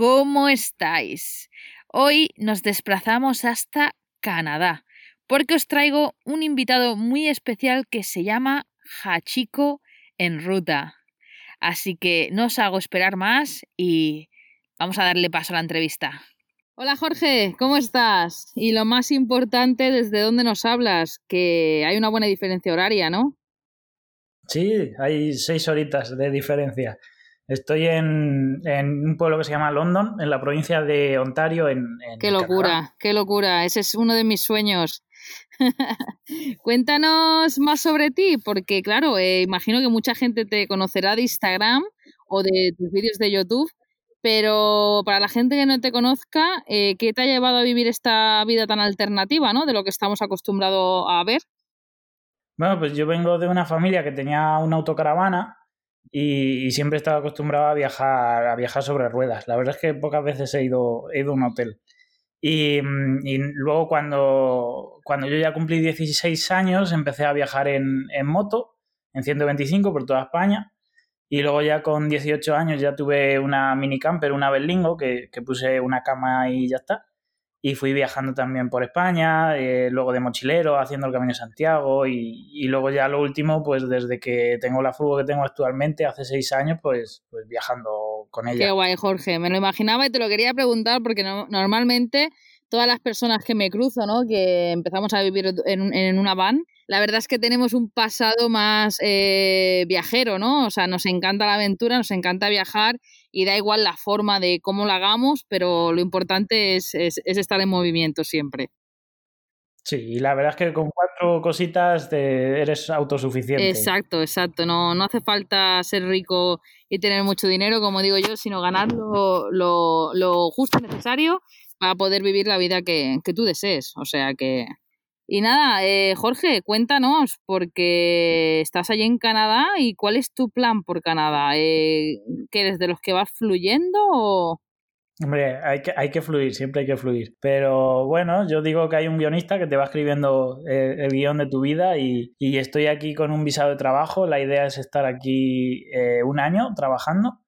¿cómo estáis? Hoy nos desplazamos hasta Canadá porque os traigo un invitado muy especial que se llama Hachiko en ruta. Así que no os hago esperar más y vamos a darle paso a la entrevista. Hola Jorge, ¿cómo estás? Y lo más importante, ¿desde dónde nos hablas? Que hay una buena diferencia horaria, ¿no? Sí, hay seis horitas de diferencia. Estoy en, un pueblo que se llama London, en la provincia de Ontario, en, Qué locura, qué locura. Ese es uno de mis sueños. Cuéntanos más sobre ti, porque claro, eh, imagino que mucha gente te conocerá de Instagram o de tus vídeos de YouTube, pero para la gente que no te conozca, eh, ¿qué te ha llevado a vivir esta vida tan alternativa, ¿no? De lo que estamos acostumbrados a ver. Bueno, pues yo vengo de una familia que tenía una autocaravana y, siempre estaba acostumbrado a viajar, a viajar sobre ruedas. La verdad es que pocas veces he ido, he ido a un hotel. Y, y, luego cuando, cuando yo ya cumplí 16 años empecé a viajar en, en moto, en 125 por toda España. Y luego ya con 18 años ya tuve una mini camper, una Berlingo, que, que puse una cama y ya está. Y fui viajando también por España, eh, luego de mochilero, haciendo el Camino de Santiago y, y, luego ya lo último, pues desde que tengo la furgo que tengo actualmente, hace seis años, pues, pues viajando con ella. Qué guay, Jorge. Me lo imaginaba y te lo quería preguntar porque no, normalmente todas las personas que me cruzo, ¿no? Que empezamos a vivir en, en una van, la verdad es que tenemos un pasado más eh, viajero, ¿no? O sea, nos encanta la aventura, nos encanta viajar y da igual la forma de cómo lo hagamos, pero lo importante es, es, estar en movimiento siempre. Sí, y la verdad es que con cuatro cositas te eres autosuficiente. Exacto, exacto. No, no hace falta ser rico y tener mucho dinero, como digo yo, sino ganar lo, lo, lo justo y necesario para poder vivir la vida que, que tú desees. O sea que, y nada, eh, Jorge, cuéntanos, porque estás allí en Canadá y cuál es tu plan por Canadá. Eh, ¿Que eres de los que vas fluyendo o...? Hombre, hay que, hay que fluir, siempre hay que fluir. Pero bueno, yo digo que hay un guionista que te va escribiendo el, el guion de tu vida y, y, estoy aquí con un visado de trabajo. La idea es estar aquí eh, un año trabajando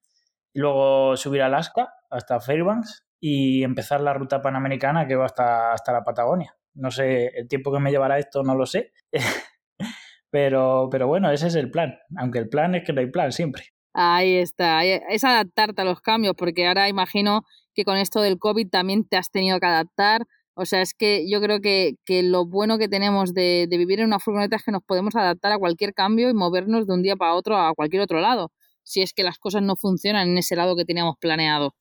y luego subir a Alaska hasta Fairbanks y empezar la ruta panamericana que va hasta, hasta la Patagonia. No sé, el tiempo que me llevará esto no lo sé. pero, pero bueno, ese es el plan. Aunque el plan es que no hay plan siempre. Ahí está. Es adaptarte a los cambios, porque ahora imagino que con esto del COVID también te has tenido que adaptar. O sea, es que yo creo que, que lo bueno que tenemos de, de, vivir en una furgoneta es que nos podemos adaptar a cualquier cambio y movernos de un día para otro a cualquier otro lado, si es que las cosas no funcionan en ese lado que teníamos planeado.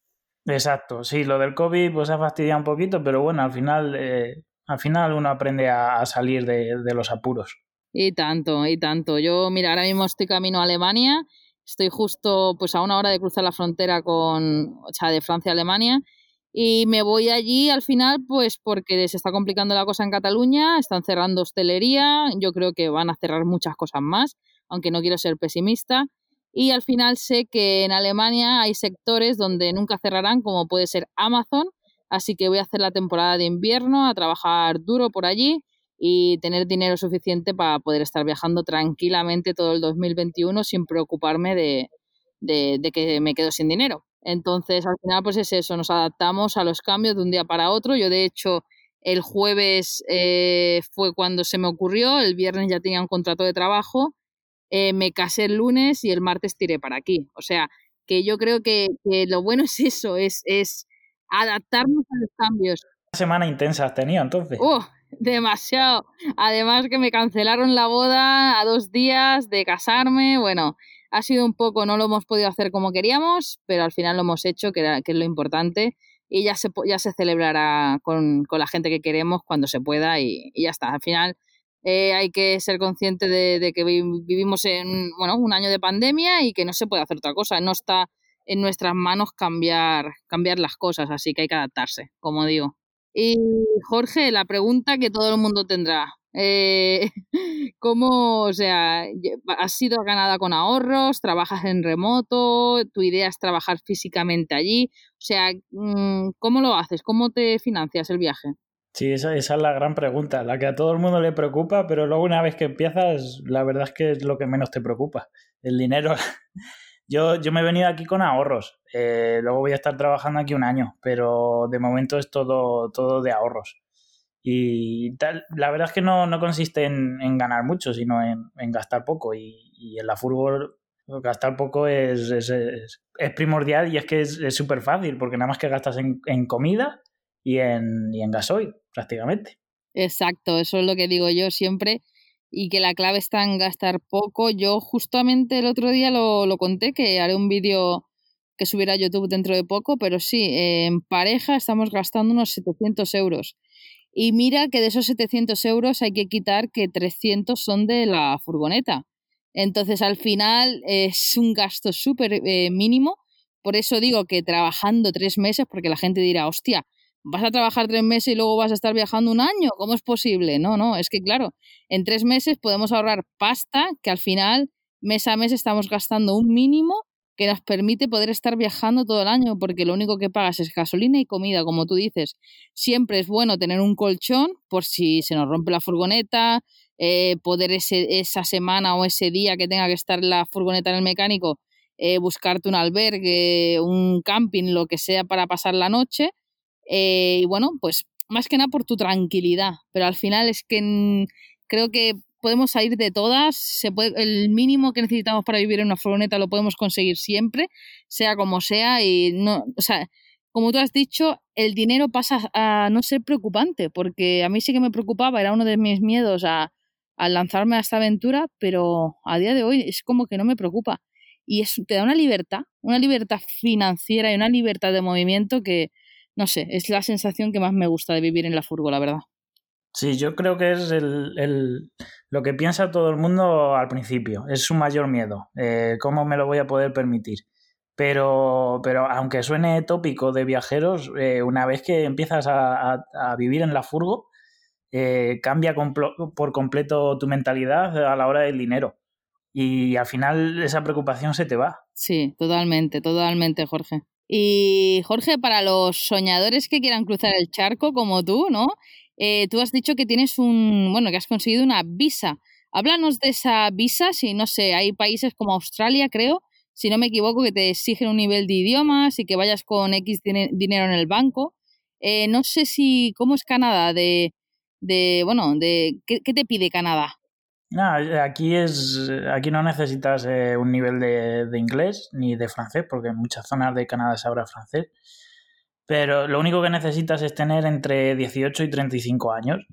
Exacto, sí, lo del COVID pues ha fastidiado un poquito, pero bueno, al final eh, al final uno aprende a, salir de, los apuros. Y tanto, y tanto. Yo, mira, ahora mismo estoy camino a Alemania, estoy justo pues a una hora de cruzar la frontera con, o sea, de Francia a Alemania, y me voy allí al final pues porque se está complicando la cosa en Cataluña, están cerrando hostelería, yo creo que van a cerrar muchas cosas más, aunque no quiero ser pesimista. Y al final sé que en Alemania hay sectores donde nunca cerrarán, como puede ser Amazon, Así que voy a hacer la temporada de invierno, a trabajar duro por allí y tener dinero suficiente para poder estar viajando tranquilamente todo el 2021 sin preocuparme de, que me quedo sin dinero. Entonces, al final, pues es eso, nos adaptamos a los cambios de un día para otro. Yo, de hecho, el jueves eh, fue cuando se me ocurrió, el viernes ya tenía un contrato de trabajo, eh, me casé el lunes y el martes tiré para aquí. O sea, que yo creo que, que lo bueno es eso, es, es adaptarnos a los cambios. Una semana intensa has tenido entonces. ¡Uh! Demasiado. Además que me cancelaron la boda a dos días de casarme. Bueno, ha sido un poco, no lo hemos podido hacer como queríamos, pero al final lo hemos hecho, que, era, que es lo importante. Y ya se, ya se celebrará con, con la gente que queremos cuando se pueda y, y ya está. Al final eh, hay que ser consciente de, que vivimos en bueno, un año de pandemia y que no se puede hacer otra cosa. No está en nuestras manos cambiar, cambiar las cosas, así que hay que adaptarse, como digo. Y Jorge, la pregunta que todo el mundo tendrá. Eh, ¿Cómo, o sea, has sido ganada con ahorros? ¿Trabajas en remoto? ¿Tu idea es trabajar físicamente allí? O sea, mm, ¿cómo lo haces? ¿Cómo te financias el viaje? Sí, esa, esa, es la gran pregunta, la que a todo el mundo le preocupa, pero luego una vez que empiezas, la verdad es que es lo que menos te preocupa. El dinero Yo, yo me he venido aquí con ahorros. Eh, luego voy a estar trabajando aquí un año, pero de momento es todo, todo de ahorros. Y tal, la verdad es que no, no consiste en, ganar mucho, sino en, en gastar poco. Y, y, en la fútbol gastar poco es, es, es, es primordial y es que es súper fácil, porque nada más que gastas en, en comida y en, y en gasoil, prácticamente. Exacto, eso es lo que digo yo siempre y que la clave está en gastar poco. Yo justamente el otro día lo, lo conté, que haré un vídeo que subirá a YouTube dentro de poco, pero sí, en pareja estamos gastando unos 700 euros. Y mira que de esos 700 euros hay que quitar que 300 son de la furgoneta. Entonces al final es un gasto súper eh, mínimo. Por eso digo que trabajando tres meses, porque la gente dirá, hostia, vas a trabajar tres meses y luego vas a estar viajando un año. ¿Cómo es posible? No, no, es que claro, en tres meses podemos ahorrar pasta que al final mes a mes estamos gastando un mínimo que nos permite poder estar viajando todo el año, porque lo único que pagas es gasolina y comida, como tú dices. Siempre es bueno tener un colchón por si se nos rompe la furgoneta, eh, poder ese, esa semana o ese día que tenga que estar la furgoneta en el mecánico, eh, buscarte un albergue, un camping, lo que sea para pasar la noche. Eh, y bueno, pues más que nada por tu tranquilidad, pero al final es que creo que podemos salir de todas, se puede, el mínimo que necesitamos para vivir en una furgoneta lo podemos conseguir siempre, sea como sea, y no, o sea, como tú has dicho, el dinero pasa a no ser preocupante, porque a mí sí que me preocupaba, era uno de mis miedos a, a lanzarme a esta aventura, pero a día de hoy es como que no me preocupa. Y eso te da una libertad, una libertad financiera y una libertad de movimiento que, no sé, es la sensación que más me gusta de vivir en la furgo, la verdad. Sí, yo creo que es el, el, lo que piensa todo el mundo al principio, es su mayor miedo, eh, cómo me lo voy a poder permitir. Pero, pero aunque suene tópico de viajeros, eh, una vez que empiezas a, a, a, vivir en la furgo, eh, cambia por completo tu mentalidad a la hora del dinero. Y al final esa preocupación se te va. Sí, totalmente, totalmente, Jorge. Y Jorge, para los soñadores que quieran cruzar el charco como tú, ¿no? Eh, tú has dicho que tienes un, bueno, que has conseguido una visa. Háblanos de esa visa, si no sé, hay países como Australia, creo, si no me equivoco, que te exigen un nivel de idiomas y que vayas con X dinero en el banco. Eh, no sé si, ¿cómo es Canadá? De, de bueno, de, ¿qué, ¿qué, te pide Canadá? No, aquí es, aquí no necesitas eh, un nivel de, de, inglés ni de francés, porque en muchas zonas de Canadá se habla francés. Pero lo único que necesitas es tener entre 18 y 35 años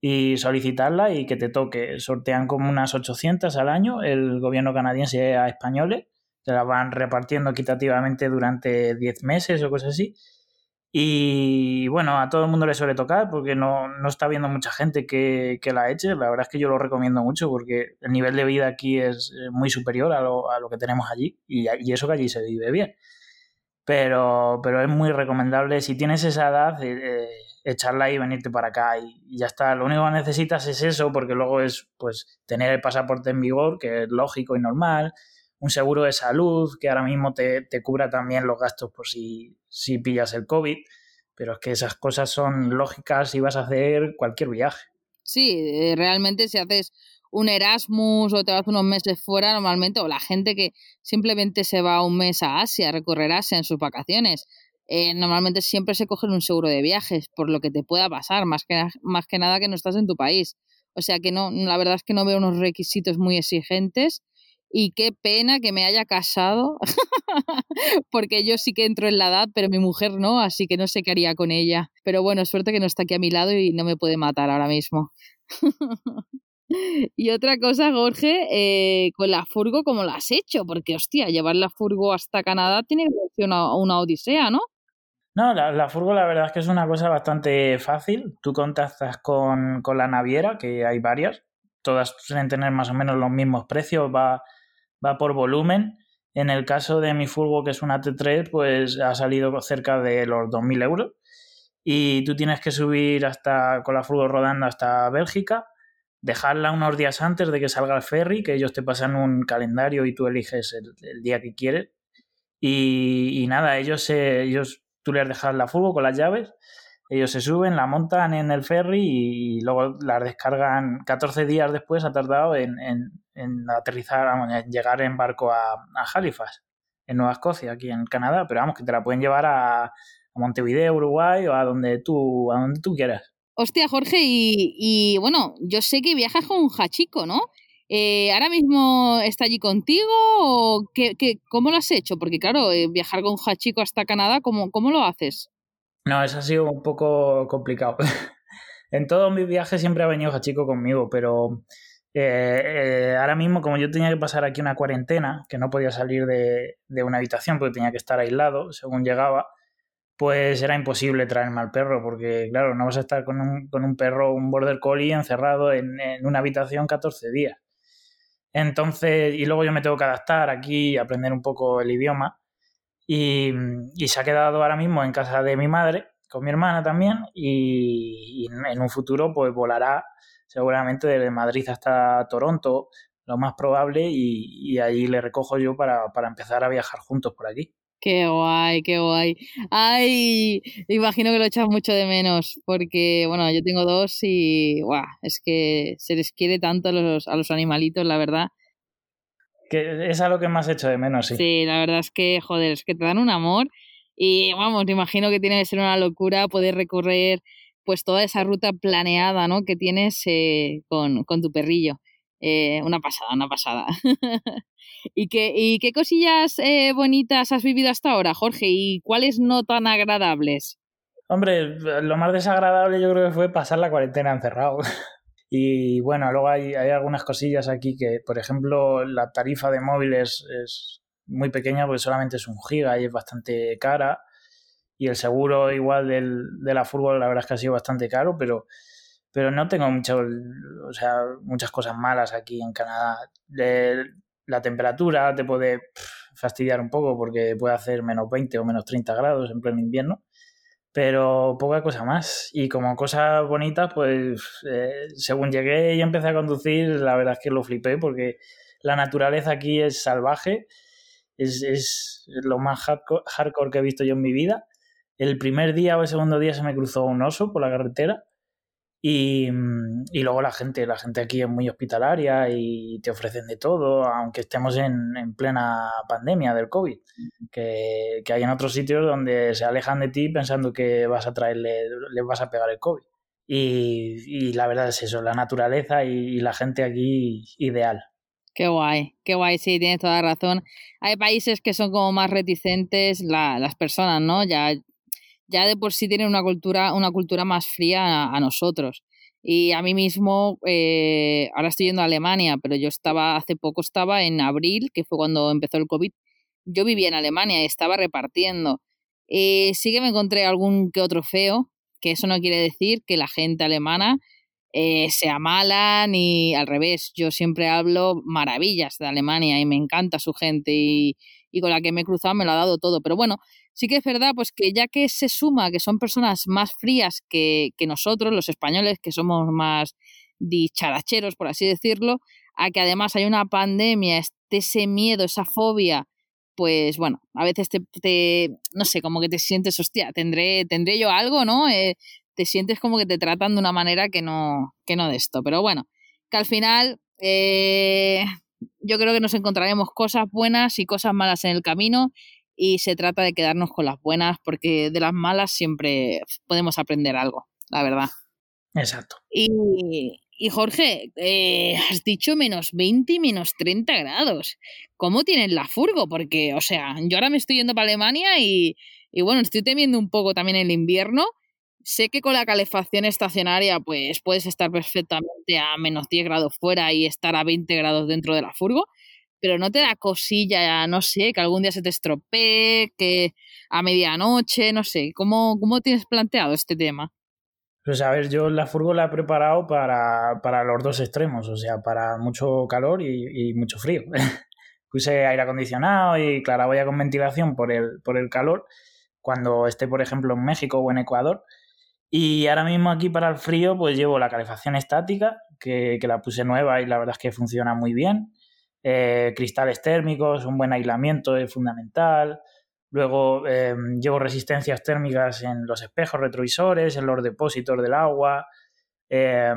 y solicitarla y que te toque. Sortean como unas 800 al año el gobierno canadiense a españoles, te la van repartiendo equitativamente durante 10 meses o cosas así. Y bueno, a todo el mundo le suele tocar porque no, no está viendo mucha gente que, que, la eche. La verdad es que yo lo recomiendo mucho porque el nivel de vida aquí es muy superior a lo, a lo que tenemos allí y, y eso que allí se vive bien pero, pero es muy recomendable si tienes esa edad eh, echarla y venirte para acá y, y, ya está. Lo único que necesitas es eso porque luego es pues tener el pasaporte en vigor, que es lógico y normal, un seguro de salud que ahora mismo te, te cubra también los gastos por si, si pillas el COVID, pero es que esas cosas son lógicas si vas a hacer cualquier viaje. Sí, eh, realmente si haces un Erasmus o te vas unos meses fuera normalmente, o la gente que simplemente se va un mes a Asia, a recorrer Asia en sus vacaciones, eh, normalmente siempre se cogen un seguro de viajes por lo que te pueda pasar, más que, más que nada que no estás en tu país. O sea que no, la verdad es que no veo unos requisitos muy exigentes y qué pena que me haya casado, porque yo sí que entro en la edad, pero mi mujer no, así que no sé qué haría con ella. Pero bueno, suerte que no está aquí a mi lado y no me puede matar ahora mismo. Y otra cosa, Jorge, eh, con la furgo, ¿cómo la has hecho? Porque, hostia, llevar la furgo hasta Canadá tiene que ser una, una odisea, ¿no? No, la, la, furgo la verdad es que es una cosa bastante fácil. Tú contactas con, con, la naviera, que hay varias. Todas suelen tener más o menos los mismos precios, va, va por volumen. En el caso de mi furgo, que es una T3, pues ha salido cerca de los 2.000 euros. Y tú tienes que subir hasta con la furgo rodando hasta Bélgica dejarla unos días antes de que salga el ferry, que ellos te pasan un calendario y tú eliges el, día que quieres. Y, y nada, ellos, se, ellos tú les dejas la furgo con las llaves, ellos se suben, la montan en el ferry y, luego las descargan 14 días después, ha tardado en, en aterrizar, en llegar en barco a, a Halifax. Nueva Escocia, aquí en Canadá, pero vamos, que te la pueden llevar a, a Montevideo, Uruguay o a donde tú, a donde tú quieras. Hostia, Jorge, y, y bueno, yo sé que viajas con un hachico, ¿no? Eh, ¿Ahora mismo está allí contigo o qué, qué, cómo lo has hecho? Porque claro, eh, viajar con un hachico hasta Canadá, ¿cómo, ¿cómo lo haces? No, eso ha sido un poco complicado. en todos mis viajes siempre ha venido hachico conmigo, pero eh, eh, ahora mismo, como yo tenía que pasar aquí una cuarentena, que no podía salir de, de, una habitación porque tenía que estar aislado según llegaba, pues era imposible traerme al perro, porque claro, no vas a estar con un, con un perro, un border collie encerrado en, en, una habitación 14 días. Entonces, y luego yo me tengo que adaptar aquí, aprender un poco el idioma. Y, y se ha quedado ahora mismo en casa de mi madre, con mi hermana también, y, y en un futuro pues volará seguramente desde Madrid hasta Toronto, lo más probable, y, y allí le recojo yo para, para, empezar a viajar juntos por aquí. Qué guay, qué guay. Ay, imagino que lo echas mucho de menos, porque bueno, yo tengo dos y guau, es que se les quiere tanto a los, a los animalitos, la verdad. Que es algo que más hecho de menos, sí. Sí, la verdad es que, joder, es que te dan un amor y vamos, imagino que tiene que ser una locura poder recorrer pues toda esa ruta planeada, ¿no? Que tienes eh, con, con, tu perrillo. Eh, una pasada, una pasada. ¿Y, qué, ¿Y qué cosillas eh, bonitas has vivido hasta ahora, Jorge? ¿Y cuáles no tan agradables? Hombre, lo más desagradable yo creo que fue pasar la cuarentena encerrado. y bueno, luego hay, hay, algunas cosillas aquí que, por ejemplo, la tarifa de móviles es muy pequeña porque solamente es un giga y es bastante cara. Y el seguro igual del, de la fútbol la verdad es que ha sido bastante caro, pero pero no tengo mucho, o sea, muchas cosas malas aquí en Canadá. La temperatura te puede fastidiar un poco porque puede hacer menos 20 o menos 30 grados en pleno invierno, pero poca cosa más. Y como cosas bonitas, pues eh, según llegué y empecé a conducir, la verdad es que lo flipé porque la naturaleza aquí es salvaje, es, es lo más hardcore que he visto yo en mi vida. El primer día o el segundo día se me cruzó un oso por la carretera y, y, luego la gente, la gente aquí es muy hospitalaria y te ofrecen de todo, aunque estemos en, en plena pandemia del COVID, que, que, hay en otros sitios donde se alejan de ti pensando que vas a traerle, les vas a pegar el COVID. Y, y la verdad es eso, la naturaleza y, la gente aquí ideal. Qué guay, qué guay, sí, tienes toda razón. Hay países que son como más reticentes la, las personas, ¿no? Ya ya de por sí tienen una cultura, una cultura más fría a, nosotros. Y a mí mismo, eh, ahora estoy yendo a Alemania, pero yo estaba, hace poco estaba en abril, que fue cuando empezó el COVID, yo vivía en Alemania y estaba repartiendo. Eh, sí que me encontré algún que otro feo, que eso no quiere decir que la gente alemana eh, sea mala ni al revés. Yo siempre hablo maravillas de Alemania y me encanta su gente y, y con la que me he cruzado me lo ha dado todo. Pero bueno, sí que es verdad pues que ya que se suma que son personas más frías que, que nosotros, los españoles, que somos más dicharacheros, por así decirlo, a que además hay una pandemia, este, ese miedo, esa fobia, pues bueno, a veces te, te no sé, como que te sientes, hostia, tendré, tendré yo algo, ¿no? Eh, te sientes como que te tratan de una manera que no, que no de esto. Pero bueno, que al final eh, yo creo que nos encontraremos cosas buenas y cosas malas en el camino y se trata de quedarnos con las buenas porque de las malas siempre podemos aprender algo, la verdad. Exacto. Y, y Jorge, eh, has dicho menos 20 y menos 30 grados. ¿Cómo tienes la furgo? Porque, o sea, yo ahora me estoy yendo para Alemania y, y bueno, estoy temiendo un poco también el invierno. Sé que con la calefacción estacionaria, pues puedes estar perfectamente a menos 10 grados fuera y estar a 20 grados dentro de la furgo, pero no te da cosilla, no sé, que algún día se te estropee, que a medianoche, no sé, ¿cómo, cómo tienes planteado este tema? Pues a ver, yo la furgo la he preparado para, para los dos extremos, o sea, para mucho calor y, y mucho frío. Puse aire acondicionado y claraboya con ventilación por el, por el calor cuando esté, por ejemplo, en México o en Ecuador. Y ahora mismo aquí para el frío, pues llevo la calefacción estática, que, que la puse nueva y la verdad es que funciona muy bien eh, cristales térmicos, un buen aislamiento es fundamental. Luego eh, llevo resistencias térmicas en los espejos retrovisores, en los depósitos del agua. Eh,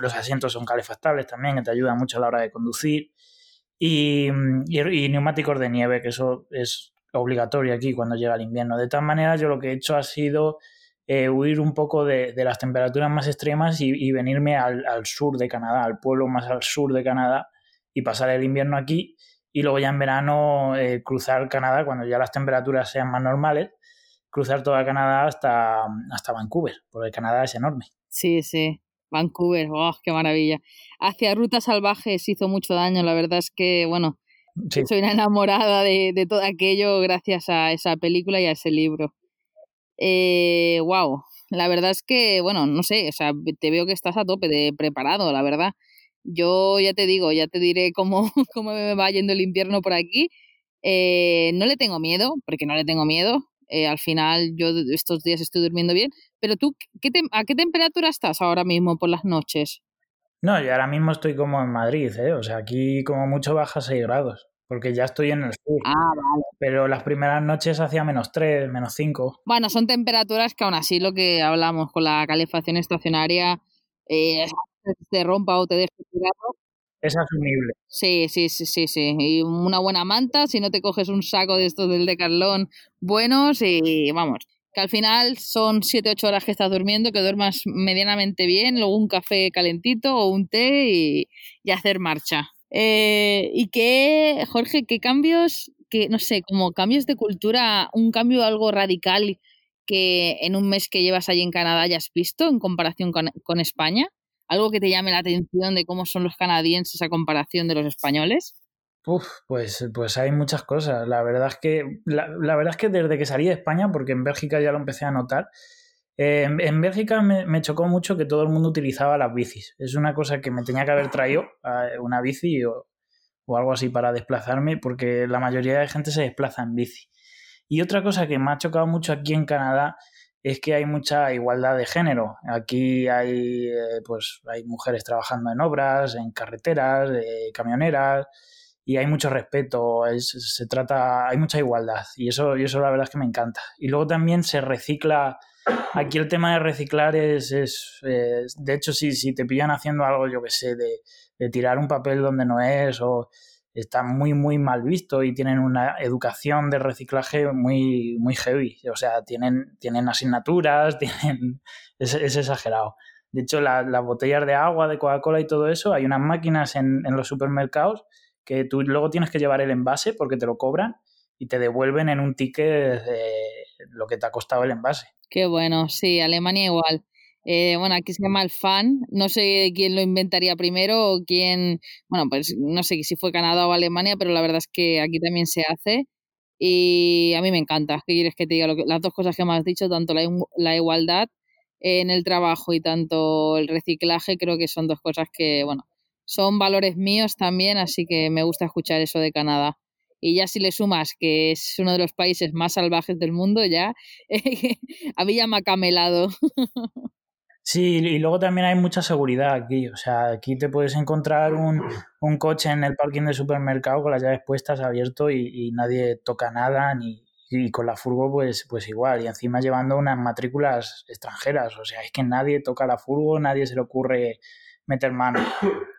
los asientos son calefactables también, que te ayudan mucho a la hora de conducir. Y, y, y, neumáticos de nieve, que eso es obligatorio aquí cuando llega el invierno. De tal manera, yo lo que he hecho ha sido eh, huir un poco de, las temperaturas más extremas y, venirme al, sur de Canadá, al pueblo más al sur de Canadá y pasar el invierno aquí y luego ya en verano eh, cruzar Canadá cuando ya las temperaturas sean más normales, cruzar toda Canadá hasta, hasta Vancouver, porque Canadá es enorme. Sí, sí. Vancouver, ¡oh, qué maravilla! Hacia Rutas Salvajes hizo mucho daño, la verdad es que, bueno, soy una enamorada de, de, todo aquello gracias a esa película y a ese libro. Eh, wow, la verdad es que, bueno, no sé, o sea, te veo que estás a tope de preparado, la verdad. Yo ya te digo, ya te diré cómo, cómo me va yendo el invierno por aquí. Eh, no le tengo miedo, porque no le tengo miedo. Eh, al final yo estos días estoy durmiendo bien. Pero tú, ¿qué ¿a qué temperatura estás ahora mismo por las noches? No, yo ahora mismo estoy como en Madrid, ¿eh? O sea, aquí como mucho baja 6 grados porque ya estoy en el sur. Ah, vale. Pero las primeras noches hacía menos 3, menos 5. Bueno, son temperaturas que aún así lo que hablamos con la calefacción estacionaria eh, te rompa o te deje tirado. Es asumible. Sí, sí, sí, sí, sí. Y una buena manta, si no te coges un saco de estos del Decathlon buenos y vamos, que al final son 7-8 horas que estás durmiendo, que duermas medianamente bien, luego un café calentito o un té y, y hacer marcha. Eh, y qué, Jorge, qué cambios, que no sé, como cambios de cultura, un cambio algo radical que en un mes que llevas allí en Canadá hayas visto en comparación con, España? ¿Algo que te llame la atención de cómo son los canadienses a comparación de los españoles? Uf, pues, pues hay muchas cosas. La verdad es que, la, la verdad es que desde que salí de España, porque en Bélgica ya lo empecé a notar, eh, en, Bélgica me, chocó mucho que todo el mundo utilizaba las bicis. Es una cosa que me tenía que haber traído, una bici o, algo así para desplazarme, porque la mayoría de gente se desplaza en bici. Y otra cosa que me ha chocado mucho aquí en Canadá es que hay mucha igualdad de género. Aquí hay, eh, pues, hay mujeres trabajando en obras, en carreteras, eh, camioneras, y hay mucho respeto, se trata, hay mucha igualdad, y eso, y eso la verdad es que me encanta. Y luego también se recicla Aquí el tema de reciclar es, es, de hecho, si, si, te pillan haciendo algo, yo que sé, de, de, tirar un papel donde no es, o está muy, muy mal visto y tienen una educación de reciclaje muy, muy heavy. O sea, tienen, tienen asignaturas, tienen, es, es exagerado. De hecho, las botellas de agua, de Coca-Cola y todo eso, hay unas máquinas en, en los supermercados que tú luego tienes que llevar el envase porque te lo cobran y te devuelven en un ticket lo que te ha costado el envase. Qué bueno, sí, Alemania igual. Eh, bueno, aquí se llama el FAN, no sé quién lo inventaría primero o quién, bueno, pues no sé si fue Canadá o Alemania, pero la verdad es que aquí también se hace y a mí me encanta. ¿Qué quieres que te diga? las dos cosas que me has dicho, tanto la, la igualdad en el trabajo y tanto el reciclaje, creo que son dos cosas que, bueno, son valores míos también, así que me gusta escuchar eso de Canadá y ya si le sumas que es uno de los países más salvajes del mundo, ya a mí ya me ha camelado. Sí, y luego también hay mucha seguridad aquí. O sea, aquí te puedes encontrar un, un coche en el parking del supermercado con las llaves puestas abierto y, nadie toca nada, ni, y con la furgo pues, pues igual. Y encima llevando unas matrículas extranjeras. O sea, es que nadie toca la furgo, nadie se le ocurre meter mano.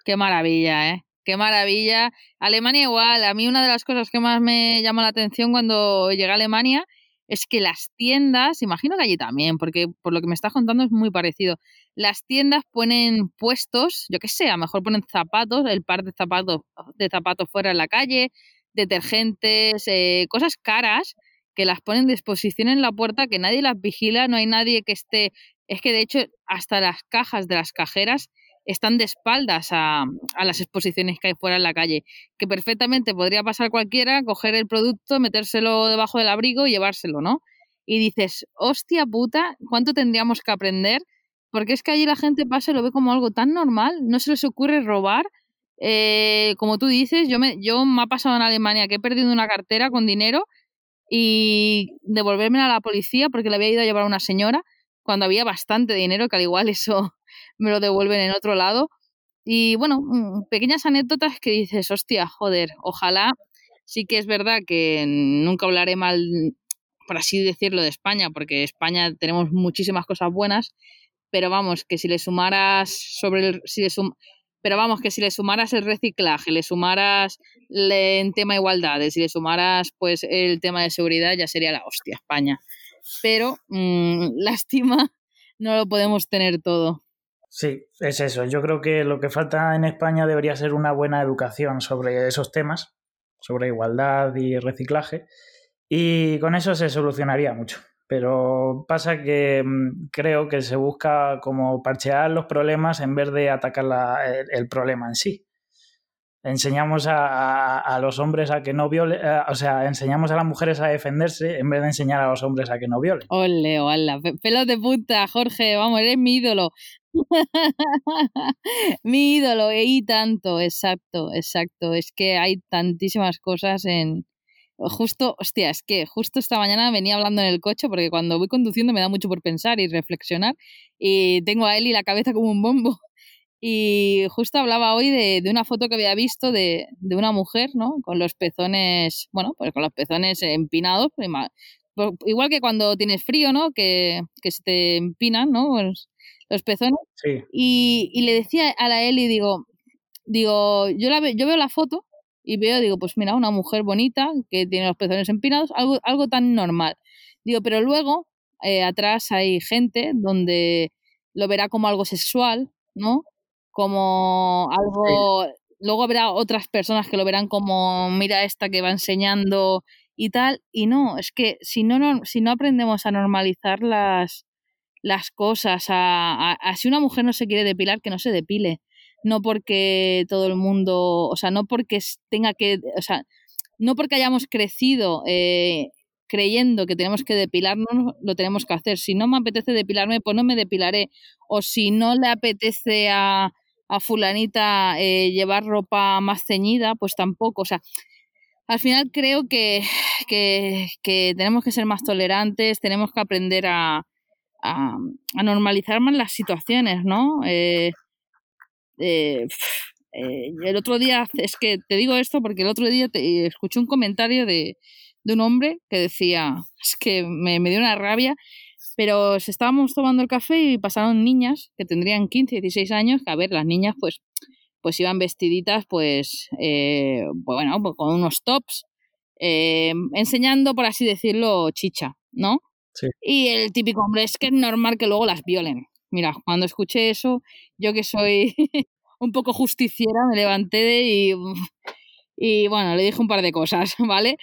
Qué maravilla, ¿eh? Qué maravilla. Alemania igual, a mí una de las cosas que más me llamó la atención cuando llegué a Alemania es que las tiendas, imagino que allí también, porque por lo que me estás contando es muy parecido, las tiendas ponen puestos, yo qué sé, a lo mejor ponen zapatos, el par de zapatos, de zapatos fuera en la calle, detergentes, eh, cosas caras que las ponen de exposición en la puerta, que nadie las vigila, no hay nadie que esté, es que de hecho hasta las cajas de las cajeras están de espaldas a, las exposiciones que hay fuera en la calle, que perfectamente podría pasar cualquiera, coger el producto, metérselo debajo del abrigo y llevárselo, ¿no? Y dices, hostia puta, ¿cuánto tendríamos que aprender? Porque es que allí la gente pasa y lo ve como algo tan normal, no se les ocurre robar. Eh, como tú dices, yo me, yo me ha pasado en Alemania que he perdido una cartera con dinero y devolverme a la policía porque le había ido a llevar a una señora cuando había bastante dinero, que al igual eso me lo devuelven en otro lado. Y bueno, mm, pequeñas anécdotas que dices, hostia, joder, ojalá sí que es verdad que nunca hablaré mal, por así decirlo, de España, porque España tenemos muchísimas cosas buenas, pero vamos, que si le sumaras sobre el, si le pero vamos, que si le sumaras el reciclaje, le sumaras en tema igualdades, si le sumaras pues el tema de seguridad, ya sería la hostia España. Pero mm, lástima, no lo podemos tener todo. Sí, es eso. Yo creo que lo que falta en España debería ser una buena educación sobre esos temas, sobre igualdad y reciclaje, y con eso se solucionaría mucho. Pero pasa que mm, creo que se busca como parchear los problemas en vez de atacar el, problema en sí. Enseñamos a, los hombres a que no violen, eh, o sea, enseñamos a las mujeres a defenderse en vez de enseñar a los hombres a que no violen. Ole, hola, pelos de punta, Jorge, vamos, eres mi ídolo. mi ídolo, y tanto, exacto, exacto. Es que hay tantísimas cosas en, Justo, hostia, es que justo esta mañana venía hablando en el coche porque cuando voy conduciendo me da mucho por pensar y reflexionar y tengo a y la cabeza como un bombo. Y justo hablaba hoy de, de una foto que había visto de, de, una mujer, ¿no? Con los pezones, bueno, pues con los pezones empinados, pues pues igual que cuando tienes frío, ¿no? Que, que se te empinan, ¿no? Pues los pezones. Sí. Y, y, le decía a la Eli, digo, digo, yo, la, yo veo la foto y veo, digo, pues mira, una mujer bonita que tiene los pezones empinados, algo, algo tan normal. Digo, pero luego eh, atrás hay gente donde lo verá como algo sexual, ¿no? Como algo... Luego habrá otras personas que lo verán como, mira esta que va enseñando y tal. Y no, es que si no, no, si no aprendemos a normalizar las, las cosas, a, a, si una mujer no se quiere depilar, que no se depile no porque todo el mundo, o sea, no porque tenga que, o sea, no porque hayamos crecido eh, creyendo que tenemos que depilarnos, lo tenemos que hacer. Si no me apetece depilarme, pues no me depilaré. O si no le apetece a, a fulanita eh, llevar ropa más ceñida, pues tampoco. O sea, al final creo que, que, que tenemos que ser más tolerantes, tenemos que aprender a, a, normalizar más las situaciones, ¿no? Eh, eh, el otro día, es que te digo esto porque el otro día te, escuché un comentario de, de, un hombre que decía, es que me, me, dio una rabia, pero estábamos tomando el café y pasaron niñas que tendrían 15, 16 años, que a ver, las niñas pues, pues iban vestiditas pues, eh, bueno, pues con unos tops, eh, enseñando, por así decirlo, chicha, ¿no? Sí. Y el típico hombre es que es normal que luego las violen. Mira, cuando escuché eso, yo que soy un poco justiciera, me levanté y, y bueno, le dije un par de cosas, ¿vale?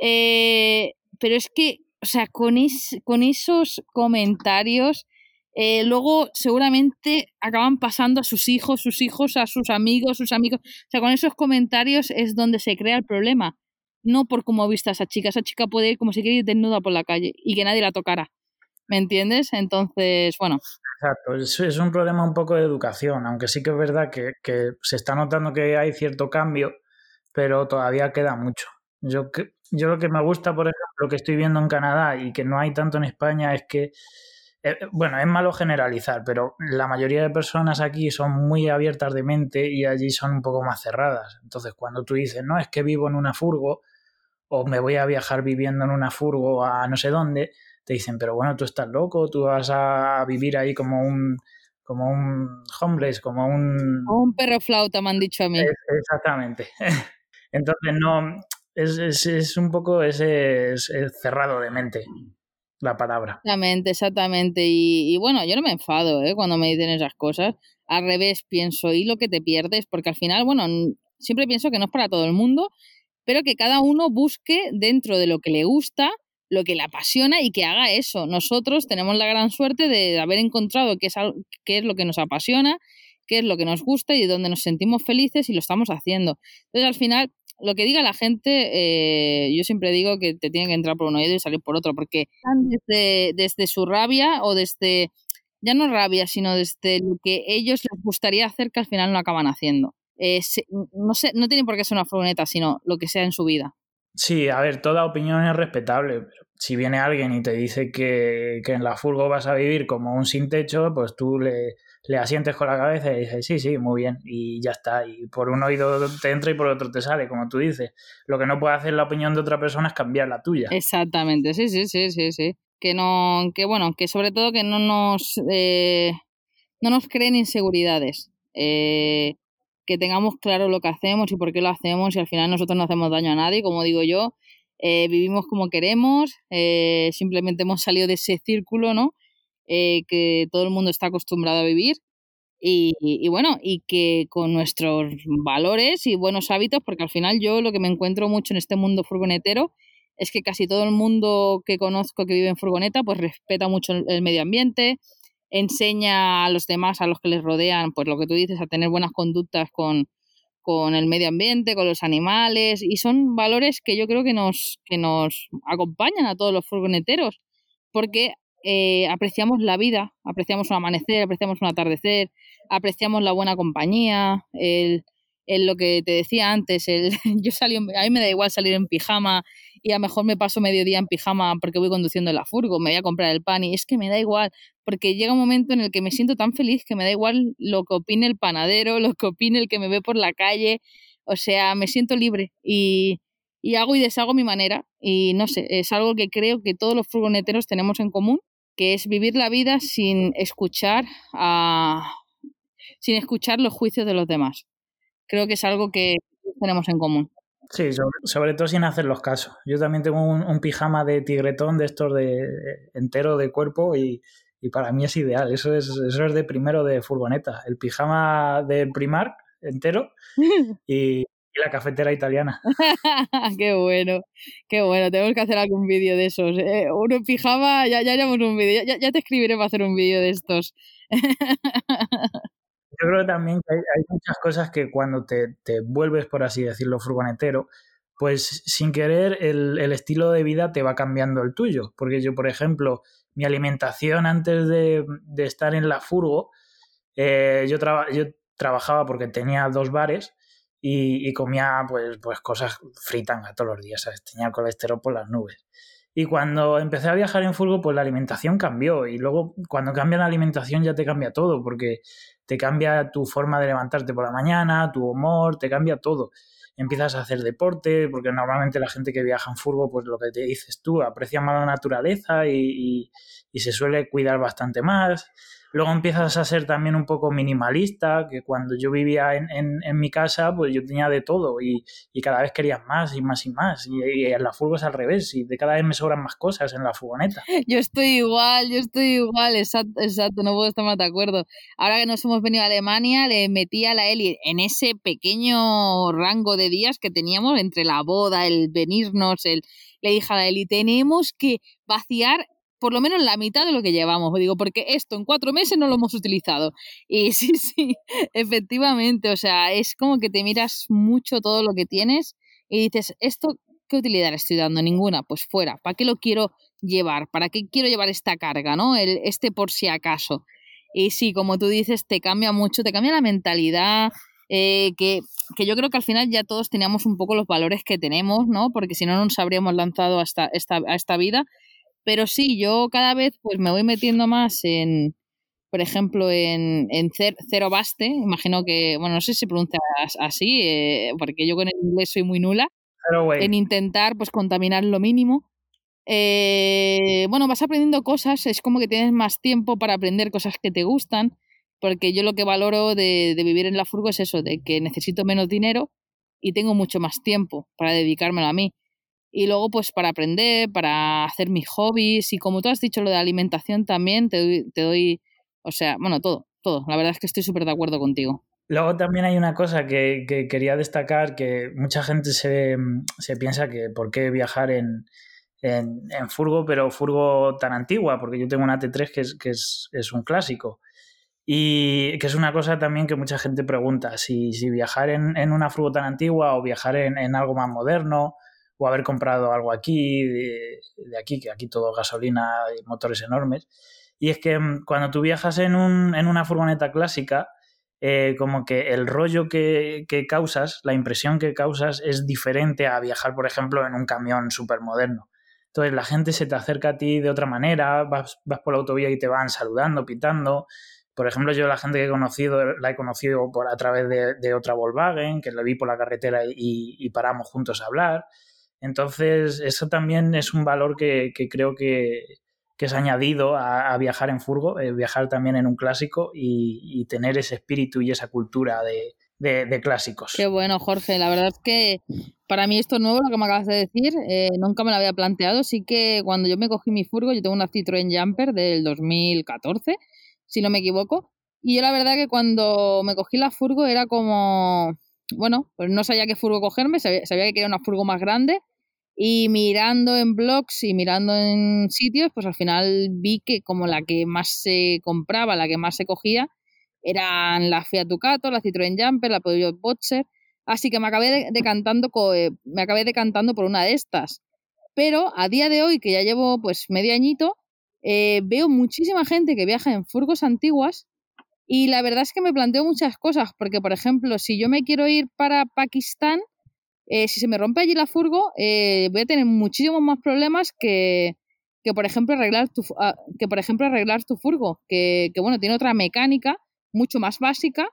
Eh, pero es que, o sea, con, con esos comentarios, eh, luego seguramente acaban pasando a sus hijos, sus hijos, a sus amigos, sus amigos. O sea, con esos comentarios es donde se crea el problema. No por cómo vista a esa chica. Esa chica puede ir como si quiere ir desnuda por la calle y que nadie la tocara. ¿Me entiendes? Entonces, bueno, Exacto, es, un problema un poco de educación, aunque sí que es verdad que, se está notando que hay cierto cambio, pero todavía queda mucho. Yo, yo lo que me gusta, por ejemplo, lo que estoy viendo en Canadá y que no hay tanto en España es que, eh, bueno, es malo generalizar, pero la mayoría de personas aquí son muy abiertas de mente y allí son un poco más cerradas. Entonces, cuando tú dices, no, es que vivo en una furgo o me voy a viajar viviendo en una furgo a no sé dónde, te dicen, pero bueno, tú estás loco, tú vas a vivir ahí como un como un homeless, como un... O un perro flauta, me han dicho a mí. exactamente. Entonces, no, es, es, es un poco ese es, cerrado de mente la palabra. Exactamente, exactamente. Y, bueno, yo no me enfado ¿eh? cuando me dicen esas cosas. Al revés, pienso, y lo que te pierdes, porque al final, bueno, siempre pienso que no es para todo el mundo, pero que cada uno busque dentro de lo que le gusta lo que le apasiona y que haga eso. Nosotros tenemos la gran suerte de haber encontrado qué es, qué es lo que nos apasiona, qué es lo que nos gusta y donde nos sentimos felices y lo estamos haciendo. Entonces, al final, lo que diga la gente, eh, yo siempre digo que te tiene que entrar por un oído y salir por otro, porque desde, desde su rabia o desde, ya no rabia, sino desde lo que ellos les gustaría hacer que al final no acaban haciendo. Eh, no, sé, no tiene por qué ser una furgoneta, sino lo que sea en su vida. Sí, a ver, toda opinión es respetable. Pero si viene alguien y te dice que, que, en la furgo vas a vivir como un sin techo, pues tú le, le asientes con la cabeza y dices, sí, sí, muy bien, y ya está. Y por un oído te entra y por otro te sale, como tú dices. Lo que no puede hacer la opinión de otra persona es cambiar la tuya. Exactamente, sí, sí, sí, sí, sí. Que no, que bueno, que sobre todo que no nos, eh, no nos creen inseguridades. Eh, que tengamos claro lo que hacemos y por qué lo hacemos y al final nosotros no hacemos daño a nadie, como digo yo, eh, vivimos como queremos, simplemente hemos salido de ese círculo, ¿no? Eh, que todo el mundo está acostumbrado a vivir y, y, bueno, y que con nuestros valores y buenos hábitos, porque al final yo lo que me encuentro mucho en este mundo furgonetero es que casi todo el mundo que conozco que vive en furgoneta pues respeta mucho el medio ambiente, enseña a los demás, a los que les rodean, pues lo que tú dices, a tener buenas conductas con, con el medio ambiente, con los animales, y son valores que yo creo que nos, que nos acompañan a todos los furgoneteros, porque eh, apreciamos la vida, apreciamos un amanecer, apreciamos un atardecer, apreciamos la buena compañía, el, lo que te decía antes, el, yo salí, a mí me da igual salir en pijama y a lo mejor me paso medio día en pijama porque voy conduciendo la furgo, me voy a comprar el pan y es que me da igual, porque llega un momento en el que me siento tan feliz que me da igual lo que opine el panadero, lo que opine el que me ve por la calle, o sea, me siento libre y, y hago y deshago mi manera y no sé, es algo que creo que todos los furgoneteros tenemos en común, que es vivir la vida sin escuchar a sin escuchar los juicios de los demás. Creo que es algo que tenemos en común. Sí, sobre, todo sin hacer los casos. Yo también tengo un, pijama de tigretón de estos de entero de cuerpo y, para mí es ideal. Eso es, eso es de primero de furgoneta. El pijama de Primark entero y, la cafetera italiana. qué bueno, qué bueno. Tenemos que hacer algún vídeo de esos. Eh, uno en pijama, ya, ya haremos un vídeo. Ya, ya te escribiré para hacer un vídeo de estos. Yo creo también que hay, muchas cosas que cuando te, vuelves, por así decirlo, furgonetero, pues sin querer el, estilo de vida te va cambiando el tuyo. Porque yo, por ejemplo, mi alimentación antes de, estar en la furgo, eh, yo, yo trabajaba porque tenía dos bares y, comía pues, pues cosas fritanga todos los días, ¿sabes? Tenía colesterol por las nubes. Y cuando empecé a viajar en furgo, pues la alimentación cambió. Y luego, cuando cambia la alimentación, ya te cambia todo, porque te cambia tu forma de levantarte por la mañana, tu humor, te cambia todo. Empiezas a hacer deporte, porque normalmente la gente que viaja en furgo, pues lo que te dices tú, aprecia más la naturaleza y, y se suele cuidar bastante más. Luego empiezas a ser también un poco minimalista, que cuando yo vivía en, en, mi casa, pues yo tenía de todo y, y, cada vez quería más y más y más. Y, en la furgo es al revés, y de cada vez me sobran más cosas en la furgoneta. Yo estoy igual, yo estoy igual, exacto, exacto, no puedo estar más de acuerdo. Ahora que nos hemos venido a Alemania, le metí a la Eli en ese pequeño rango de días que teníamos entre la boda, el venirnos, el le dije a la Eli, tenemos que vaciar por lo menos la mitad de lo que llevamos. Digo, porque esto en cuatro meses no lo hemos utilizado. Y sí, sí, efectivamente. O sea, es como que te miras mucho todo lo que tienes y dices, ¿esto qué utilidad estoy dando? Ninguna. Pues fuera. ¿Para qué lo quiero llevar? ¿Para qué quiero llevar esta carga? ¿No? El, este por si acaso. Y sí, como tú dices, te cambia mucho, te cambia la mentalidad. Eh, que, que, yo creo que al final ya todos teníamos un poco los valores que tenemos, ¿no? Porque si no, no nos habríamos lanzado hasta esta, a esta vida pero sí, yo cada vez pues me voy metiendo más en, por ejemplo, en, en Cero Baste. Imagino que, bueno, no sé si se pronuncia así, eh, porque yo con el inglés soy muy nula. En intentar pues contaminar lo mínimo. Eh, bueno, vas aprendiendo cosas, es como que tienes más tiempo para aprender cosas que te gustan, porque yo lo que valoro de, de vivir en la furgo es eso, de que necesito menos dinero y tengo mucho más tiempo para dedicármelo a mí y luego pues para aprender, para hacer mis hobbies y como tú has dicho lo de alimentación también, te doy, te doy o sea, bueno, todo, todo. La verdad es que estoy súper de acuerdo contigo. Luego también hay una cosa que, quería destacar, que mucha gente se, se piensa que por qué viajar en, en, furgo, pero furgo tan antigua, porque yo tengo una T3 que es, que es, es un clásico. Y que es una cosa también que mucha gente pregunta, si, si viajar en, en, una furgo tan antigua o viajar en, en algo más moderno o haber comprado algo aquí, de, aquí, que aquí todo gasolina y motores enormes. Y es que mm, cuando tú viajas en, un, en una furgoneta clásica, eh, como que el rollo que, que, causas, la impresión que causas es diferente a viajar, por ejemplo, en un camión súper moderno. Entonces la gente se te acerca a ti de otra manera, vas, vas, por la autovía y te van saludando, pitando. Por ejemplo, yo la gente que he conocido, la he conocido por, a través de, de otra Volkswagen, que la vi por la carretera y, y paramos juntos a hablar. Entonces, eso también es un valor que, creo que, que, es añadido a, viajar en furgo, eh, viajar también en un clásico y, tener ese espíritu y esa cultura de, de, clásicos. Qué bueno, Jorge. La verdad es que para mí esto es nuevo, lo que me acabas de decir. Eh, nunca me lo había planteado. Sí que cuando yo me cogí mi furgo, yo tengo una Citroën Jumper del 2014, si no me equivoco. Y yo la verdad que cuando me cogí la furgo era como, bueno, pues no sabía qué furgo cogerme, sabía, sabía que quería una furgo más grande. Y mirando en blogs y mirando en sitios, pues al final vi que como la que más se compraba, la que más se cogía, eran la Fiat Ducato, la Citroën Jumper, la Peugeot Boxer, así que me acabé decantando, eh, me acabé decantando por una de estas. Pero a día de hoy, que ya llevo pues medio añito, eh, veo muchísima gente que viaja en furgos antiguas y la verdad es que me planteo muchas cosas, porque por ejemplo, si yo me quiero ir para Pakistán, eh, si se me rompe allí la furgo, voy a tener muchísimos más problemas que, que por ejemplo arreglar tu, ah, que por ejemplo arreglar tu furgo, que, que bueno, tiene otra mecánica mucho más básica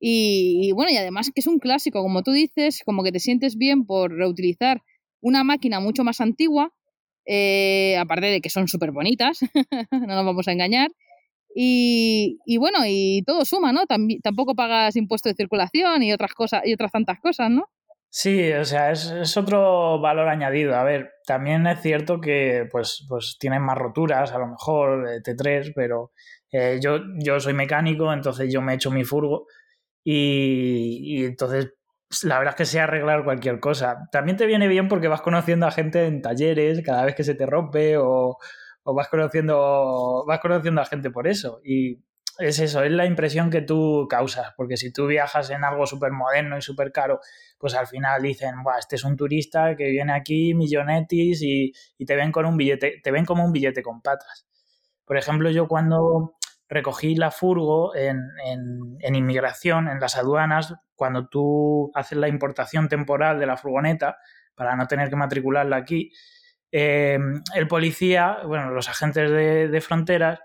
y, bueno, y además que es un clásico, como tú dices, como que te sientes bien por reutilizar una máquina mucho más antigua, eh, aparte de que son súper bonitas, no nos vamos a engañar. Y, bueno, y todo suma, ¿no? tampoco pagas impuestos de circulación y otras cosas, y otras tantas cosas, ¿no? Sí, o sea, es, es, otro valor añadido. A ver, también es cierto que pues, pues más roturas, a lo mejor de T3, pero eh, yo, yo soy mecánico, entonces yo me echo mi furgo y, entonces pues, la verdad es que sé arreglar cualquier cosa. También te viene bien porque vas conociendo a gente en talleres cada vez que se te rompe o, o vas conociendo vas conociendo a gente por eso y es eso, es la impresión que tú causas, porque si tú viajas en algo súper moderno y súper caro, pues al final dicen, este es un turista que viene aquí, millonetis, y, y, te ven con un billete, te ven como un billete con patas. Por ejemplo, yo cuando recogí la furgo en, en, inmigración, en las aduanas, cuando tú haces la importación temporal de la furgoneta, para no tener que matricularla aquí, eh, el policía, bueno, los agentes de, de fronteras,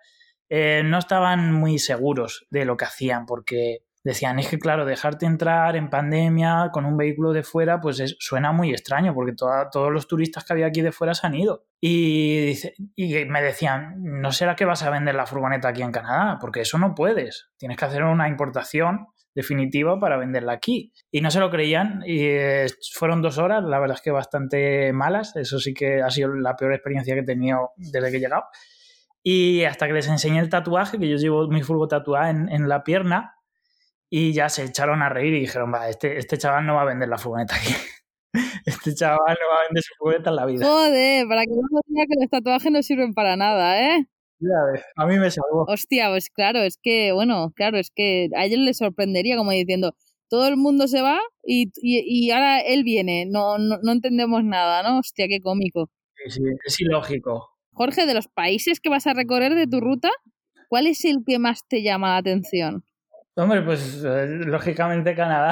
eh, no estaban muy seguros de lo que hacían, porque decían, es que claro, dejarte entrar en pandemia con un vehículo de fuera, pues suena muy extraño, porque todos los turistas que había aquí de fuera se han ido. Y, y, me decían, ¿no será que vas a vender la furgoneta aquí en Canadá? Porque eso no puedes, tienes que hacer una importación definitiva para venderla aquí. Y no se lo creían y eh, fueron dos horas, la verdad es que bastante malas, eso sí que ha sido la peor experiencia que he tenido desde que he llegado. Y hasta que les enseñé el tatuaje, que yo llevo mi furgo tatuado en, en, la pierna, y ya se echaron a reír y dijeron, va, este, este chaval no va a vender la furgoneta aquí. Este chaval no va a vender su furgoneta en la vida. Joder, para que no diga que los tatuajes no sirven para nada, ¿eh? Ya a mí me salvó. Hostia, pues claro, es que, bueno, claro, es que a ellos les sorprendería como diciendo, todo el mundo se va y, y, y ahora él viene, no, no, no, entendemos nada, ¿no? Hostia, qué cómico. Sí, sí, es ilógico. Jorge, de los países que vas a recorrer de tu ruta, ¿cuál es el que más te llama la atención? Hombre, pues eh, lógicamente Canadá,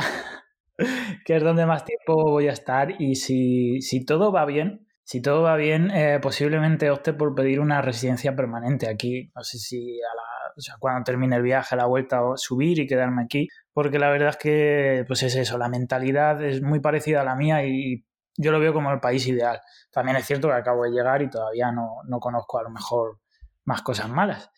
que es donde más tiempo voy a estar y si, si todo va bien, si todo va bien, eh, posiblemente opte por pedir una residencia permanente aquí. No sé si a la, o sea, cuando termine el viaje, a la vuelta, subir y quedarme aquí. Porque la verdad es que, pues es eso, la mentalidad es muy parecida a la mía y yo lo veo como el país ideal. También es cierto que acabo de llegar y todavía no, no conozco a lo mejor más cosas malas.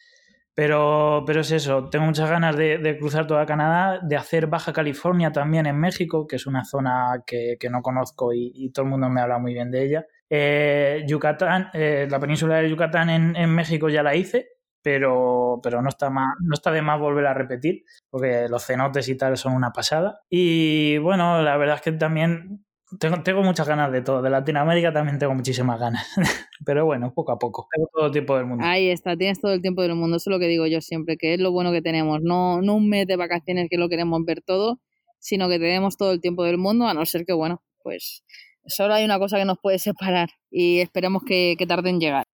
Pero, pero es eso, tengo muchas ganas de, cruzar toda Canadá, de hacer Baja California también en México, que es una zona que, que no conozco y, y, todo el mundo me habla muy bien de ella. Eh, Yucatán, eh, la península de Yucatán en, en, México ya la hice, pero, pero no, está más, no está de más volver a repetir, porque los cenotes y tal son una pasada. Y bueno, la verdad es que también tengo, tengo, muchas ganas de todo. De Latinoamérica también tengo muchísimas ganas. Pero bueno, poco a poco. Tengo todo el tiempo del mundo. Ahí está, tienes todo el tiempo del mundo. Eso es lo que digo yo siempre, que es lo bueno que tenemos. No, no un mes de vacaciones que lo queremos ver todo, sino que tenemos todo el tiempo del mundo, a no ser que, bueno, pues solo hay una cosa que nos puede separar y esperemos que, que tarde en llegar.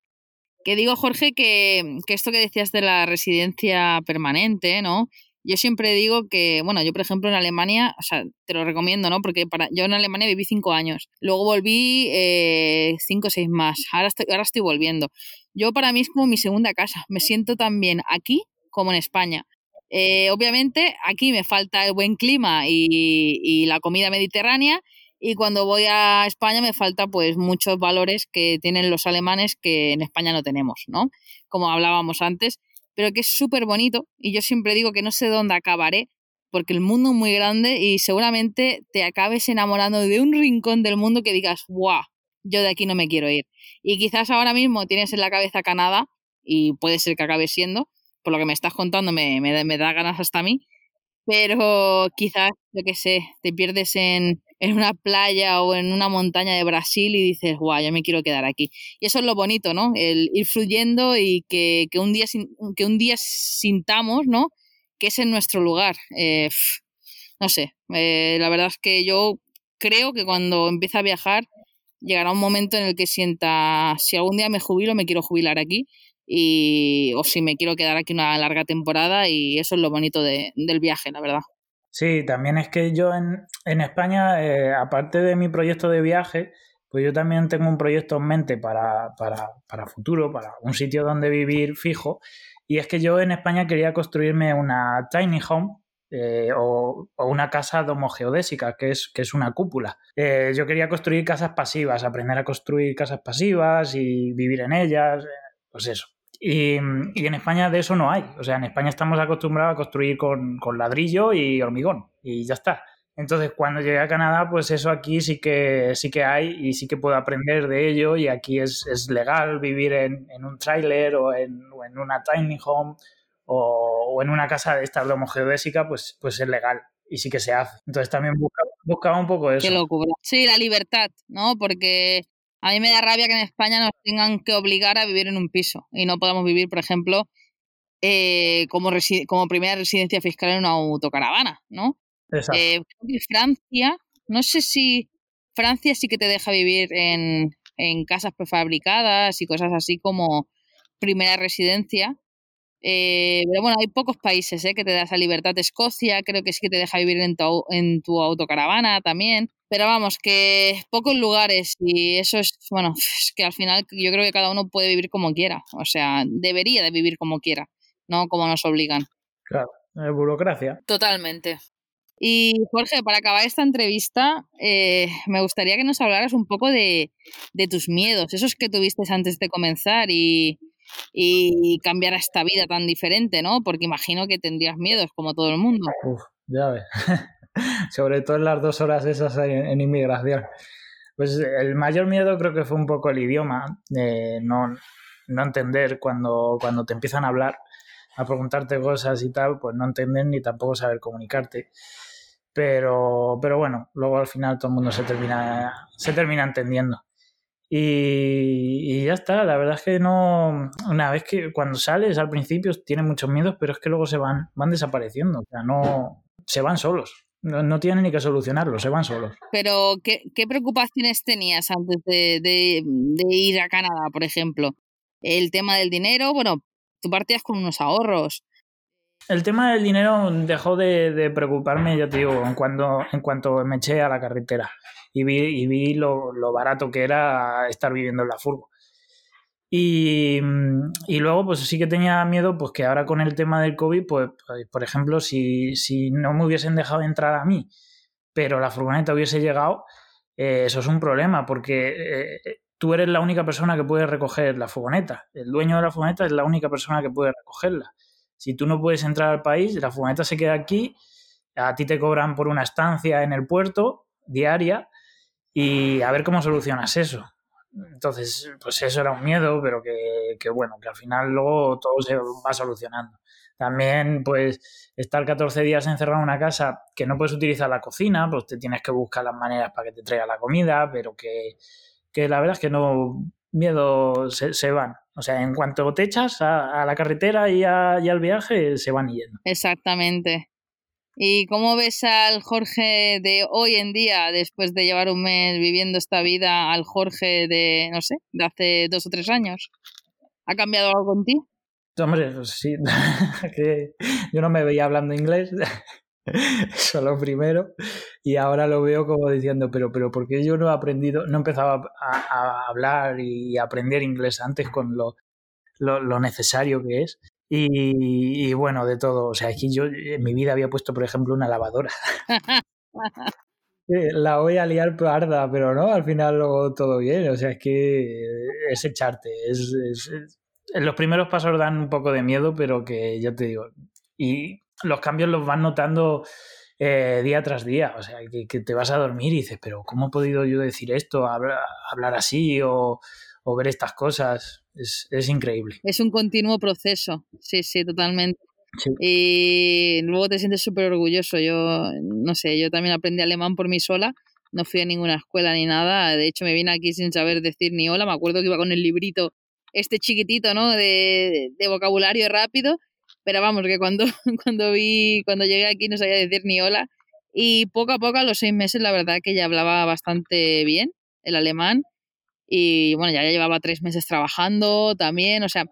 Que digo, Jorge, que, que esto que decías de la residencia permanente, ¿no? Yo siempre digo que, bueno, yo por ejemplo en Alemania, o sea, te lo recomiendo, ¿no? Porque para, yo en Alemania viví cinco años, luego volví eh, cinco o seis más, ahora estoy, ahora estoy volviendo. Yo para mí es como mi segunda casa, me siento tan bien aquí como en España. Eh, obviamente aquí me falta el buen clima y, y la comida mediterránea y cuando voy a España me falta pues muchos valores que tienen los alemanes que en España no tenemos, ¿no? Como hablábamos antes pero que es súper bonito y yo siempre digo que no sé dónde acabaré, porque el mundo es muy grande y seguramente te acabes enamorando de un rincón del mundo que digas, ¡guau! Yo de aquí no me quiero ir. Y quizás ahora mismo tienes en la cabeza Canadá, y puede ser que acabe siendo, por lo que me estás contando me, me, da ganas hasta a mí, pero quizás, yo qué sé, te pierdes en, en una playa o en una montaña de Brasil y dices, guau, ya me quiero quedar aquí. Y eso es lo bonito, ¿no? El ir fluyendo y que, que un, día, que un día sintamos, ¿no? que es en nuestro lugar. Eh, no sé, eh, la verdad es que yo creo que cuando empiece a viajar llegará un momento en el que sienta, si algún día me jubilo, me quiero jubilar aquí. Y, o si me quiero quedar aquí una larga temporada y eso es lo bonito del viaje, la verdad. Sí, también es que yo en, en España, eh, aparte de mi proyecto de viaje, pues yo también tengo un proyecto en mente para, para, para futuro, para un sitio donde vivir fijo y es que yo en España quería construirme una tiny home eh, o, una casa domogeodésica, que es, que es una cúpula. Eh, yo quería construir casas pasivas, aprender a construir casas pasivas y vivir en ellas, pues eso. Y, en España de eso no hay. O sea, en España estamos acostumbrados a construir con, con ladrillo y hormigón y ya está. Entonces, cuando llegué a Canadá, pues eso aquí sí que, sí que hay y sí que puedo aprender de ello y aquí es, es legal vivir en, en un trailer o en, o en, una tiny home o, o, en una casa de esta geodésica, pues, pues es legal y sí que se hace. Entonces también buscaba, buscaba un poco eso. Qué locura. Sí, la libertad, ¿no? Porque a mí me da rabia que en España nos tengan que obligar a vivir en un piso y no podamos vivir, por ejemplo, eh, como, como primera residencia fiscal en una autocaravana, ¿no? Eh, Francia, no sé si Francia sí que te deja vivir en, en casas prefabricadas y cosas así como primera residencia. Eh, pero bueno, hay pocos países que te da esa libertad. Escocia creo que sí que te deja vivir en tu, en tu autocaravana también. Pero vamos, que pocos lugares y eso es, bueno, es que al final yo creo que cada uno puede vivir como quiera. O sea, debería de vivir como quiera, no como nos obligan. Claro, burocracia. Totalmente. Y Jorge, para acabar esta entrevista, eh, me gustaría que nos hablaras un poco de, tus miedos, esos que tuviste antes de comenzar y, y cambiar a esta vida tan diferente, ¿no? Porque imagino que tendrías miedos como todo el mundo. Uf, ya ves. Sobre todo en las dos horas esas en, inmigración. Pues el mayor miedo creo que fue un poco el idioma, no, no entender cuando, cuando te empiezan a hablar, a preguntarte cosas y tal, pues no entender ni tampoco saber comunicarte. Pero, pero bueno, luego al final todo el mundo se termina, se termina entendiendo. Y, ya está, la verdad es que no. Una vez que cuando sales al principio tienes muchos miedos, pero es que luego se van, van desapareciendo. O sea, no. Se van solos. No, tienen ni que solucionarlo, se van solos. Pero, ¿qué, qué preocupaciones tenías antes de, de, de, ir a Canadá, por ejemplo? El tema del dinero, bueno, tú partías con unos ahorros. El tema del dinero dejó de, preocuparme, ya te digo, en, cuando, en cuanto me eché a la carretera y vi, y vi lo, barato que era estar viviendo en la furgo. Y, luego, pues sí que tenía miedo, pues que ahora con el tema del COVID, pues, pues, por ejemplo, si, si, no me hubiesen dejado entrar a mí, pero la furgoneta hubiese llegado, eh, eso es un problema, porque eh, tú eres la única persona que puede recoger la furgoneta. El dueño de la furgoneta es la única persona que puede recogerla. Si tú no puedes entrar al país, la furgoneta se queda aquí, a ti te cobran por una estancia en el puerto diaria y a ver cómo solucionas eso. Entonces, pues eso era un miedo, pero que, bueno, que al final luego todo se va solucionando. También, pues, estar 14 días encerrado en una casa que no puedes utilizar la cocina, pues te tienes que buscar las maneras para que te traiga la comida, pero que, que la verdad es que no, miedo se, se van. O sea, en cuanto te echas a, la carretera y, al viaje, se van yendo. Exactamente. ¿Y cómo ves al Jorge de hoy en día, después de llevar un mes viviendo esta vida, al Jorge de, no sé, de hace dos o tres años? ¿Ha cambiado algo en ti? Hombre, pues sí, yo no me veía hablando inglés, eso lo primero, y ahora lo veo como diciendo, pero, pero ¿por qué yo no he aprendido, no he empezado a, hablar y aprender inglés antes con lo, necesario que es? Y, bueno, de todo, o sea, aquí yo en mi vida había puesto, por ejemplo, una lavadora. La voy a liar parda, pero no, al final luego todo bien, o sea, es que es echarte, es, es, los primeros pasos dan un poco de miedo, pero que ya te digo, y los cambios los vas notando eh, día tras día. O sea, que, te vas a dormir y dices, pero ¿cómo he podido yo decir esto, hablar, así o, ver estas cosas? Es, es, increíble. Es un continuo proceso, sí, sí, totalmente. Y luego te sientes súper orgulloso. Yo, no sé, yo también aprendí alemán por mí sola. No fui a ninguna escuela ni nada. De hecho, me vine aquí sin saber decir ni hola. Me acuerdo que iba con el librito este chiquitito, ¿no? De, de vocabulario rápido pero vamos, que cuando, cuando vi, cuando llegué aquí no sabía decir ni hola. Y poco a poco, a los seis meses, la verdad que ya hablaba bastante bien el alemán. Y bueno, ya, llevaba tres meses trabajando también. O sea,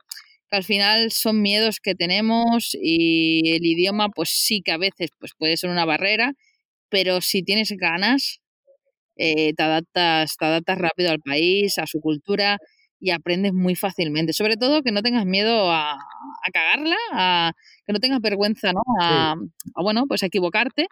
que al final son miedos que tenemos y el idioma, pues sí que a veces pues puede ser una barrera, pero si tienes ganas, eh, te, adaptas, te adaptas rápido al país, a su cultura y aprendes muy fácilmente. Sobre todo que no tengas miedo a, a cagarla, a que no tengas vergüenza, ¿no? A, bueno, pues a equivocarte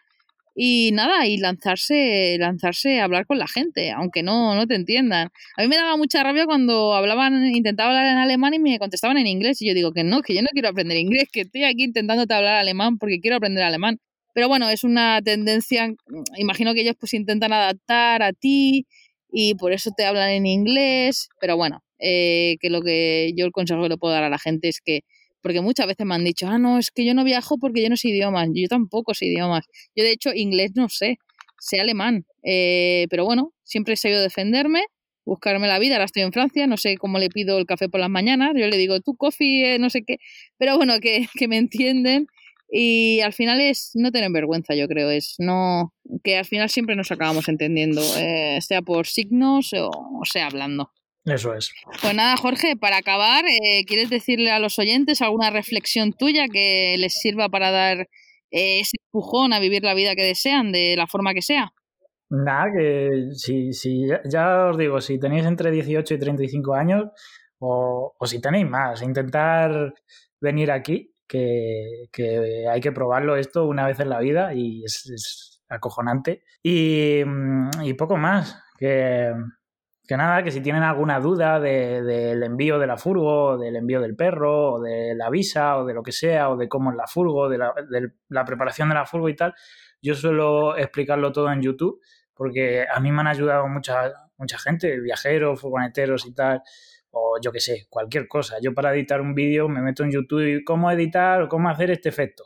y nada, y lanzarse, lanzarse a hablar con la gente, aunque no, no te entiendan. A mí me daba mucha rabia cuando hablaban, intentaba hablar en alemán y me contestaban en inglés. Y yo digo que no, que yo no quiero aprender inglés, que estoy aquí intentándote hablar alemán porque quiero aprender alemán. Pero bueno, es una tendencia, imagino que ellos pues intentan adaptar a ti y por eso te hablan en inglés, pero bueno, eh, que lo que yo el consejo que le puedo dar a la gente es que porque muchas veces me han dicho, ah, no, es que yo no viajo porque yo no sé idiomas, yo tampoco sé idiomas, yo de hecho inglés no sé, sé alemán, eh, pero bueno, siempre he sabido defenderme, buscarme la vida, ahora estoy en Francia, no sé cómo le pido el café por las mañanas, yo le digo, tú coffee, eh, no sé qué, pero bueno, que, que me entienden. Y al final es no tener vergüenza, yo creo, es no que al final siempre nos acabamos entendiendo, eh, sea por signos o sea hablando. Eso es. Pues nada, Jorge, para acabar, eh, ¿quieres decirle a los oyentes alguna reflexión tuya que les sirva para dar eh, ese empujón a vivir la vida que desean, de la forma que sea? Nada, que si, si ya, os digo, si tenéis entre 18 y 35 años, o, o si tenéis más, intentar venir aquí, que, que, hay que probarlo esto una vez en la vida y es, es acojonante. Y, mm, y poco más, que que nada, que si tienen alguna duda del envío de la furgo, del envío del perro, o de la visa, o de lo que sea, o de cómo es la furgo, de la, preparación de la furgo y tal, yo suelo explicarlo todo en YouTube, porque a mí me han ayudado mucha, mucha gente, viajeros, furgoneteros y tal, o yo qué sé, cualquier cosa. Yo para editar un vídeo me meto en YouTube y cómo editar o cómo hacer este efecto,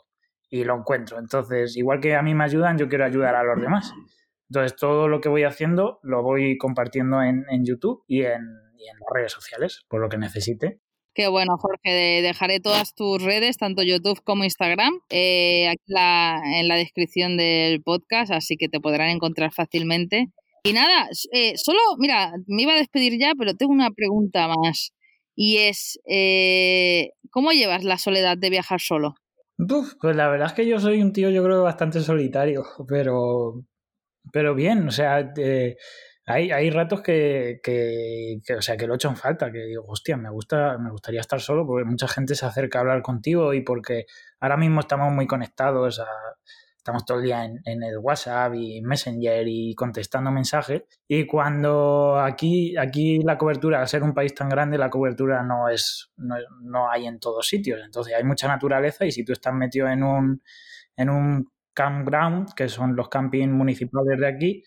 y lo encuentro. Entonces, igual que a mí me ayudan, yo quiero ayudar a los demás. Entonces, todo lo que voy haciendo lo voy compartiendo en, YouTube y en, las redes sociales, por lo que necesite. Qué bueno, Jorge. Dejaré todas tus redes, tanto YouTube como Instagram, eh, aquí en la descripción del podcast, así que te podrán encontrar fácilmente. Y nada, eh, solo, mira, me iba a despedir ya, pero tengo una pregunta más. Y es, eh, ¿cómo llevas la soledad de viajar solo? pues la verdad es que yo soy un tío, yo creo, bastante solitario, pero, pero bien, o sea, hay, hay ratos que, que, o sea, que lo he hecho en falta, que digo, hostia, me, gusta, me gustaría estar solo porque mucha gente se acerca a hablar contigo y porque ahora mismo estamos muy conectados, estamos todo el día en, en, el WhatsApp y Messenger y contestando mensajes. Y cuando aquí, aquí la cobertura, al ser un país tan grande, la cobertura no es, no, no hay en todos sitios, entonces hay mucha naturaleza y si tú estás metido en un, en un campground, que son los campings municipales de aquí,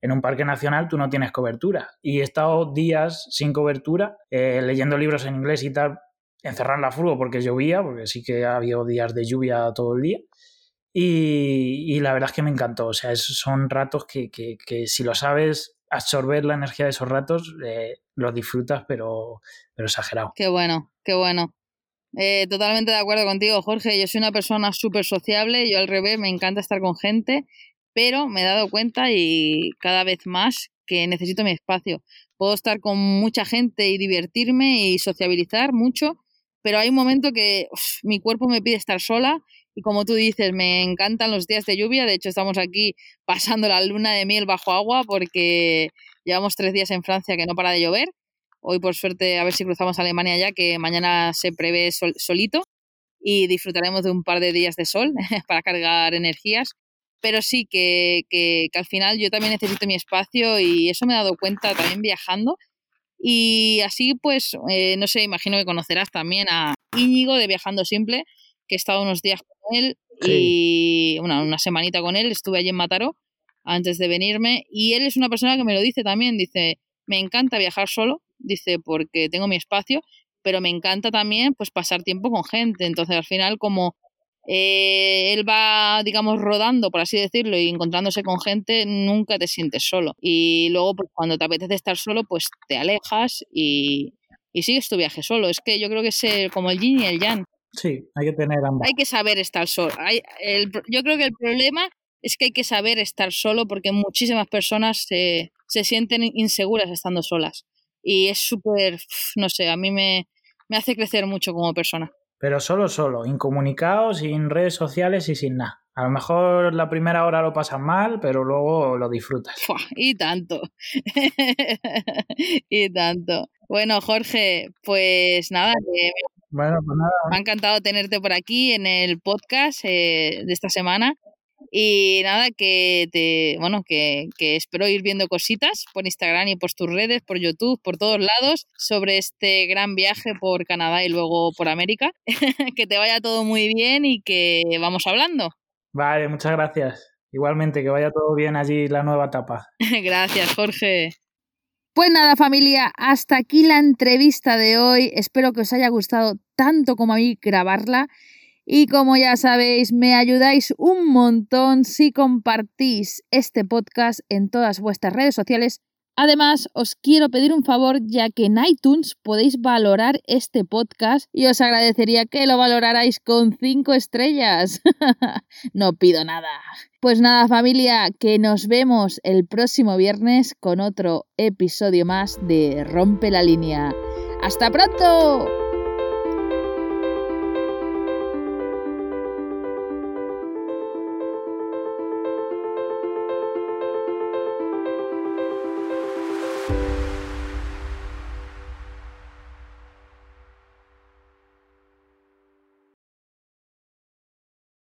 en un parque nacional tú no tienes cobertura. Y he estado días sin cobertura, eh, leyendo libros en inglés y tal, encerrar la furgo porque llovía, porque sí que había días de lluvia todo el día. Y, la verdad es que me encantó. O sea, son ratos que, si lo sabes absorber la energía de esos ratos, eh, los disfrutas, pero, pero exagerado. Qué bueno, qué bueno. Eh, totalmente de acuerdo contigo, Jorge. Yo soy una persona súper sociable, yo al revés, me encanta estar con gente, pero me he dado cuenta y cada vez más que necesito mi espacio. Puedo estar con mucha gente y divertirme y sociabilizar mucho, pero hay un momento que mi cuerpo me pide estar sola y como tú dices, me encantan los días de lluvia. De hecho, estamos aquí pasando la luna de miel bajo agua porque llevamos tres días en Francia que no para de llover Hoy, por suerte, a ver si cruzamos a Alemania ya, que mañana se prevé solito y disfrutaremos de un par de días de sol para cargar energías. Pero sí que, que, al final yo también necesito mi espacio y eso me he dado cuenta también viajando. Y así, pues, eh, no sé, imagino que conocerás también a Íñigo de Viajando Simple, que he estado unos días con él y bueno, una semanita con él, estuve allí en Mataró antes de venirme y él es una persona que me lo dice también, dice, me encanta viajar solo, dice, porque tengo mi espacio, pero me encanta también pues pasar tiempo con gente, entonces al final como eh, él va, digamos, rodando, por así decirlo, y encontrándose con gente, nunca te sientes solo. Y luego, pues, cuando te apetece estar solo, pues te alejas y, y sigues tu viaje solo. Es que yo creo que es como el yin y el yang. Sí, hay que tener ambos. Hay que saber estar solo. Hay, el, yo creo que el problema es que hay que saber estar solo porque muchísimas personas se, se sienten inseguras estando solas. Y es súper, no sé, a mí me, me hace crecer mucho como persona. Pero solo, solo, incomunicado, sin redes sociales y sin nada. A lo mejor la primera hora lo pasas mal, pero luego lo disfrutas. y tanto. y tanto. Bueno, Jorge, pues nada, bueno, pues nada. me ha encantado tenerte por aquí en el podcast eh, de esta semana. Y nada, que te, bueno, que, que, espero ir viendo cositas por Instagram y por tus redes, por YouTube, por todos lados, sobre este gran viaje por Canadá y luego por América. que te vaya todo muy bien y que vamos hablando. Vale, muchas gracias. Igualmente, que vaya todo bien allí la nueva etapa. gracias, Jorge. Pues nada, familia, hasta aquí la entrevista de hoy. Espero que os haya gustado tanto como a mí grabarla. Y como ya sabéis, me ayudáis un montón si compartís este podcast en todas vuestras redes sociales. Además, os quiero pedir un favor ya que en iTunes podéis valorar este podcast y os agradecería que lo valorarais con 5 estrellas. no pido nada. Pues nada familia, que nos vemos el próximo viernes con otro episodio más de Rompe la línea. ¡Hasta pronto!